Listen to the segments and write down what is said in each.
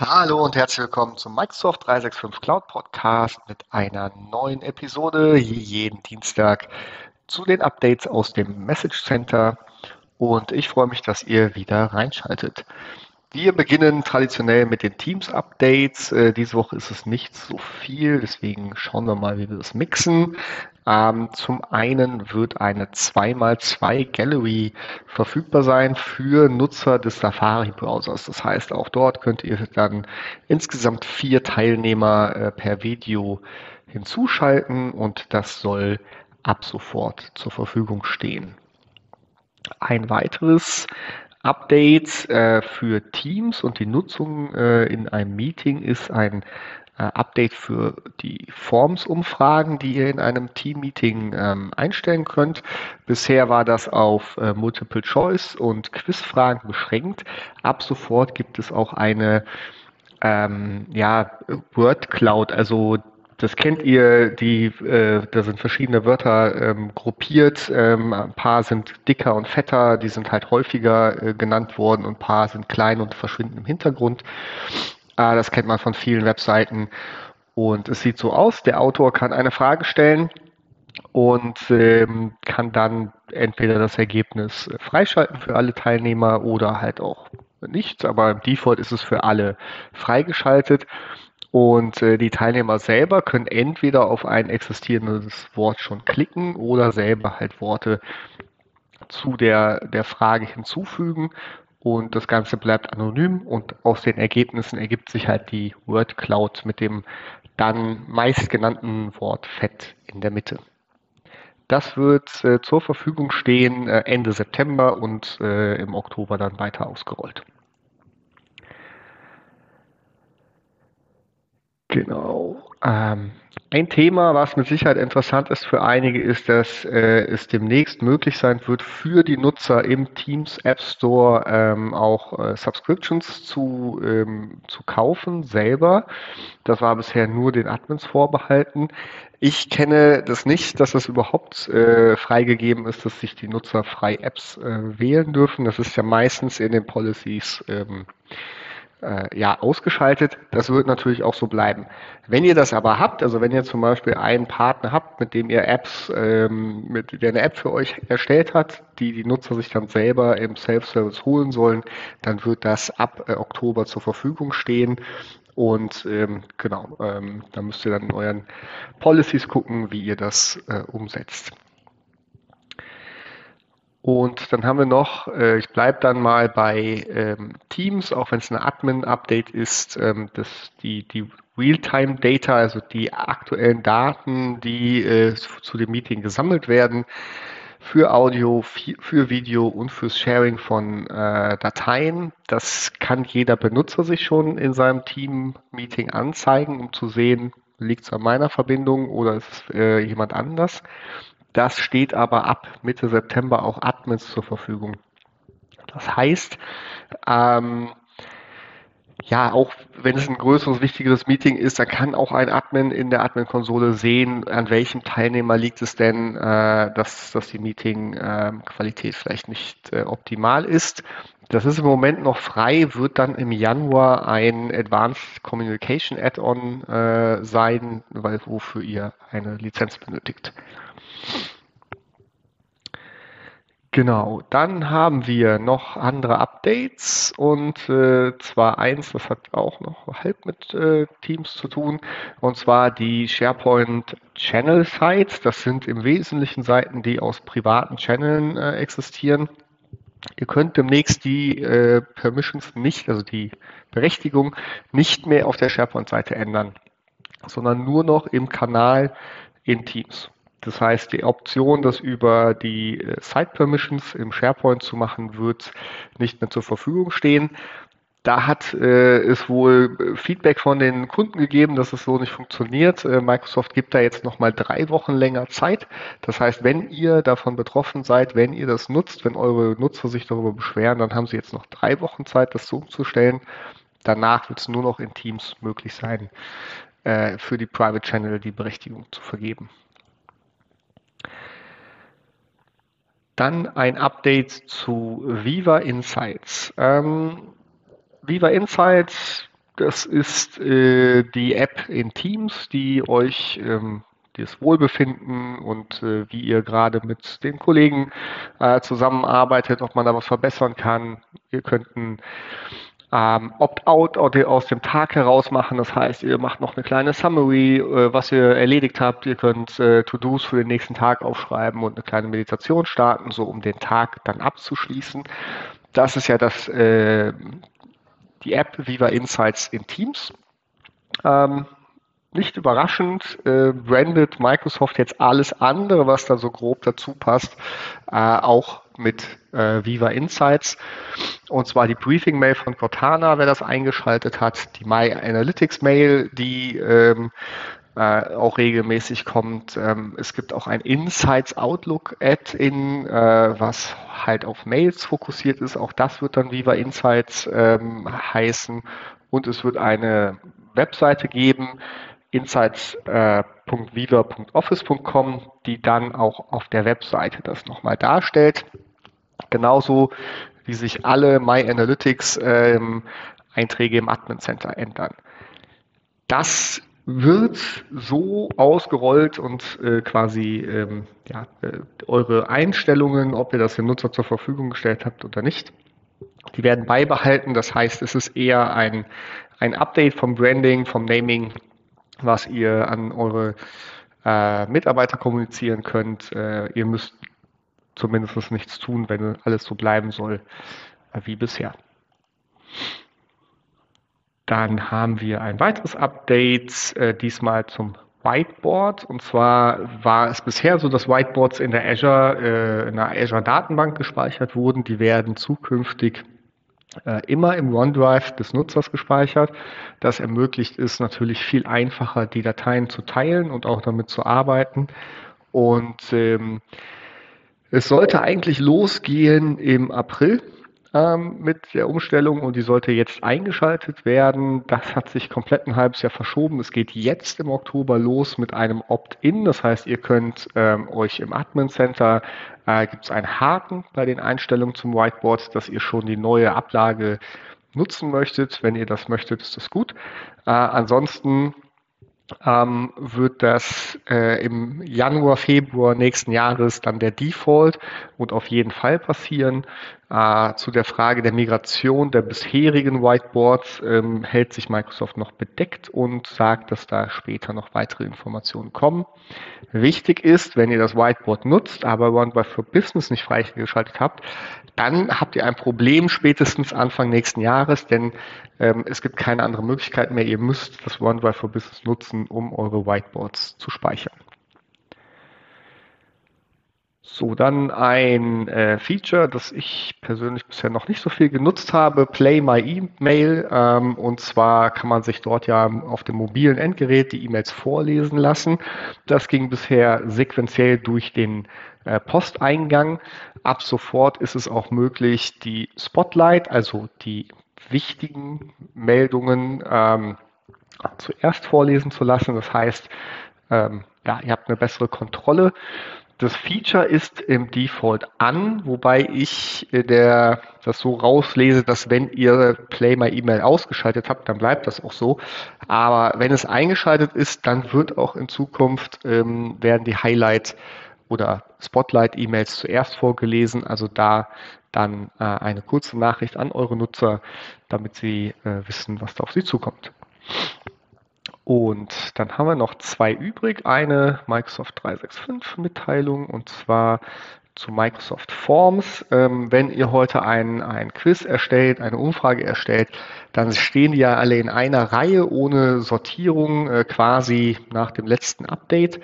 Hallo und herzlich willkommen zum Microsoft 365 Cloud Podcast mit einer neuen Episode jeden Dienstag zu den Updates aus dem Message Center. Und ich freue mich, dass ihr wieder reinschaltet. Wir beginnen traditionell mit den Teams-Updates. Äh, diese Woche ist es nicht so viel, deswegen schauen wir mal, wie wir das mixen. Ähm, zum einen wird eine 2x2 Gallery verfügbar sein für Nutzer des Safari-Browsers. Das heißt, auch dort könnt ihr dann insgesamt vier Teilnehmer äh, per Video hinzuschalten und das soll ab sofort zur Verfügung stehen. Ein weiteres Update äh, für Teams und die Nutzung äh, in einem Meeting ist ein äh, Update für die Forms-Umfragen, die ihr in einem Team-Meeting ähm, einstellen könnt. Bisher war das auf äh, Multiple Choice und Quizfragen beschränkt. Ab sofort gibt es auch eine ähm, ja, Word Cloud, also das kennt ihr, die, äh, da sind verschiedene Wörter ähm, gruppiert. Ähm, ein paar sind dicker und fetter, die sind halt häufiger äh, genannt worden und ein paar sind klein und verschwinden im Hintergrund. Äh, das kennt man von vielen Webseiten. Und es sieht so aus, der Autor kann eine Frage stellen und ähm, kann dann entweder das Ergebnis freischalten für alle Teilnehmer oder halt auch nichts, aber im Default ist es für alle freigeschaltet. Und äh, die Teilnehmer selber können entweder auf ein existierendes Wort schon klicken oder selber halt Worte zu der, der Frage hinzufügen. Und das Ganze bleibt anonym und aus den Ergebnissen ergibt sich halt die Word Cloud mit dem dann meistgenannten Wort Fett in der Mitte. Das wird äh, zur Verfügung stehen äh, Ende September und äh, im Oktober dann weiter ausgerollt. Genau. Ähm, ein Thema, was mit Sicherheit interessant ist für einige, ist, dass äh, es demnächst möglich sein wird, für die Nutzer im Teams App Store ähm, auch äh, Subscriptions zu, ähm, zu kaufen selber. Das war bisher nur den Admins vorbehalten. Ich kenne das nicht, dass es überhaupt äh, freigegeben ist, dass sich die Nutzer frei Apps äh, wählen dürfen. Das ist ja meistens in den Policies ähm, äh, ja, ausgeschaltet. Das wird natürlich auch so bleiben. Wenn ihr das aber habt, also wenn ihr zum Beispiel einen Partner habt, mit dem ihr Apps, ähm, mit der eine App für euch erstellt hat, die die Nutzer sich dann selber im Self-Service holen sollen, dann wird das ab äh, Oktober zur Verfügung stehen. Und ähm, genau, ähm, da müsst ihr dann in euren Policies gucken, wie ihr das äh, umsetzt. Und dann haben wir noch, äh, ich bleibe dann mal bei ähm, Teams, auch wenn es ein Admin-Update ist, ähm, das, die, die Realtime-Data, also die aktuellen Daten, die äh, zu dem Meeting gesammelt werden, für Audio, für Video und fürs Sharing von äh, Dateien. Das kann jeder Benutzer sich schon in seinem Team-Meeting anzeigen, um zu sehen, liegt es an meiner Verbindung oder ist es äh, jemand anders. Das steht aber ab Mitte September auch Admins zur Verfügung. Das heißt, ähm, ja, auch wenn es ein größeres, wichtigeres Meeting ist, dann kann auch ein Admin in der Admin-Konsole sehen, an welchem Teilnehmer liegt es denn, äh, dass, dass die Meeting-Qualität äh, vielleicht nicht äh, optimal ist. Das ist im Moment noch frei, wird dann im Januar ein Advanced Communication Add-on äh, sein, weil wofür ihr eine Lizenz benötigt. Genau, dann haben wir noch andere Updates und äh, zwar eins, das hat auch noch halb mit äh, Teams zu tun, und zwar die SharePoint Channel Sites. Das sind im Wesentlichen Seiten, die aus privaten Channeln äh, existieren. Ihr könnt demnächst die äh, Permissions nicht, also die Berechtigung, nicht mehr auf der SharePoint-Seite ändern, sondern nur noch im Kanal in Teams. Das heißt, die Option, das über die äh, Site Permissions im SharePoint zu machen, wird nicht mehr zur Verfügung stehen. Da hat äh, es wohl äh, Feedback von den Kunden gegeben, dass es so nicht funktioniert. Äh, Microsoft gibt da jetzt nochmal drei Wochen länger Zeit. Das heißt, wenn ihr davon betroffen seid, wenn ihr das nutzt, wenn eure Nutzer sich darüber beschweren, dann haben sie jetzt noch drei Wochen Zeit, das so umzustellen. Danach wird es nur noch in Teams möglich sein, äh, für die Private Channel die Berechtigung zu vergeben. Dann ein Update zu Viva Insights. Ähm, Viva Insights Das ist äh, die App in Teams, die euch ähm, das Wohlbefinden und äh, wie ihr gerade mit den Kollegen äh, zusammenarbeitet, ob man da was verbessern kann. Ihr könnt ein ähm, Opt-out aus dem Tag heraus machen. Das heißt, ihr macht noch eine kleine Summary, äh, was ihr erledigt habt. Ihr könnt äh, To-Dos für den nächsten Tag aufschreiben und eine kleine Meditation starten, so um den Tag dann abzuschließen. Das ist ja das, äh, die App Viva Insights in Teams. Ähm, nicht überraschend äh, brandet Microsoft jetzt alles andere, was da so grob dazu passt, äh, auch mit äh, Viva Insights. Und zwar die Briefing-Mail von Cortana, wer das eingeschaltet hat, die My Analytics-Mail, die ähm, äh, auch regelmäßig kommt. Ähm, es gibt auch ein Insights Outlook Add-in, äh, was halt auf Mails fokussiert ist. Auch das wird dann Viva Insights ähm, heißen. Und es wird eine Webseite geben, insights.viva.office.com, äh, die dann auch auf der Webseite das nochmal darstellt. Genauso wie sich alle My Analytics ähm, Einträge im Admin Center ändern. Das wird so ausgerollt und äh, quasi ähm, ja, äh, eure Einstellungen, ob ihr das dem Nutzer zur Verfügung gestellt habt oder nicht, die werden beibehalten. Das heißt, es ist eher ein, ein Update vom Branding, vom Naming, was ihr an eure äh, Mitarbeiter kommunizieren könnt. Äh, ihr müsst zumindest nichts tun, wenn alles so bleiben soll äh, wie bisher. Dann haben wir ein weiteres Update, äh, diesmal zum Whiteboard. Und zwar war es bisher so, dass Whiteboards in der Azure, äh, in der Azure Datenbank gespeichert wurden. Die werden zukünftig immer im OneDrive des Nutzers gespeichert. Das ermöglicht es natürlich viel einfacher, die Dateien zu teilen und auch damit zu arbeiten. Und ähm, es sollte eigentlich losgehen im April ähm, mit der Umstellung und die sollte jetzt eingeschaltet werden. Das hat sich komplett ein halbes Jahr verschoben. Es geht jetzt im Oktober los mit einem Opt-in. Das heißt, ihr könnt ähm, euch im Admin Center äh, gibt es einen Haken bei den Einstellungen zum Whiteboard, dass ihr schon die neue Ablage nutzen möchtet. Wenn ihr das möchtet, ist das gut. Äh, ansonsten ähm, wird das äh, im Januar, Februar nächsten Jahres dann der Default und auf jeden Fall passieren. Äh, zu der Frage der Migration der bisherigen Whiteboards ähm, hält sich Microsoft noch bedeckt und sagt, dass da später noch weitere Informationen kommen. Wichtig ist, wenn ihr das Whiteboard nutzt, aber OneDrive for Business nicht freigeschaltet habt, dann habt ihr ein Problem spätestens Anfang nächsten Jahres, denn ähm, es gibt keine andere Möglichkeit mehr. Ihr müsst das OneDrive for Business nutzen, um eure Whiteboards zu speichern. So, dann ein äh, Feature, das ich persönlich bisher noch nicht so viel genutzt habe, Play My Email. Ähm, und zwar kann man sich dort ja auf dem mobilen Endgerät die E-Mails vorlesen lassen. Das ging bisher sequenziell durch den äh, Posteingang. Ab sofort ist es auch möglich, die Spotlight, also die wichtigen Meldungen, ähm, zuerst vorlesen zu lassen. Das heißt, ähm, ja, ihr habt eine bessere Kontrolle das Feature ist im Default an, wobei ich äh, der, das so rauslese, dass wenn ihr Play My Email ausgeschaltet habt, dann bleibt das auch so. Aber wenn es eingeschaltet ist, dann wird auch in Zukunft ähm, werden die Highlight oder Spotlight-E-Mails zuerst vorgelesen. Also da dann äh, eine kurze Nachricht an eure Nutzer, damit sie äh, wissen, was da auf sie zukommt. Und dann haben wir noch zwei übrig. Eine Microsoft 365 Mitteilung und zwar zu Microsoft Forms. Ähm, wenn ihr heute ein, ein Quiz erstellt, eine Umfrage erstellt, dann stehen die ja alle in einer Reihe ohne Sortierung äh, quasi nach dem letzten Update.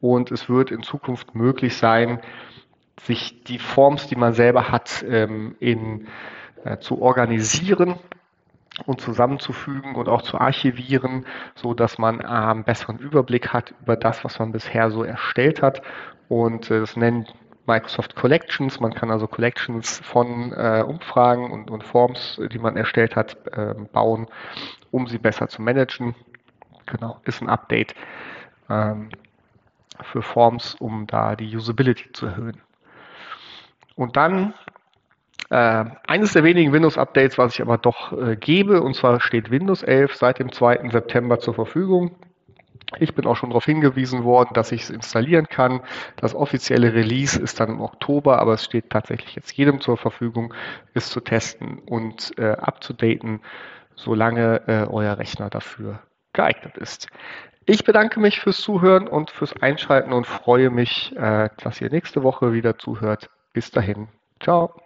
Und es wird in Zukunft möglich sein, sich die Forms, die man selber hat, ähm, in, äh, zu organisieren und zusammenzufügen und auch zu archivieren, so dass man einen besseren Überblick hat über das, was man bisher so erstellt hat. Und äh, das nennt Microsoft Collections. Man kann also Collections von äh, Umfragen und, und, Forms, die man erstellt hat, äh, bauen, um sie besser zu managen. Genau, ist ein Update ähm, für Forms, um da die Usability zu erhöhen. Und dann Äh, eines der wenigen Windows-Updates, was ich aber doch äh, gebe, und zwar steht Windows 11 seit dem 2. September zur Verfügung. Ich bin auch schon darauf hingewiesen worden, dass ich es installieren kann. Das offizielle Release ist dann im Oktober, aber es steht tatsächlich jetzt jedem zur Verfügung, es zu testen und äh, abzudaten, solange äh, euer Rechner dafür geeignet ist. Ich bedanke mich fürs Zuhören und fürs Einschalten und freue mich, äh, dass ihr nächste Woche wieder zuhört. Bis dahin. Ciao.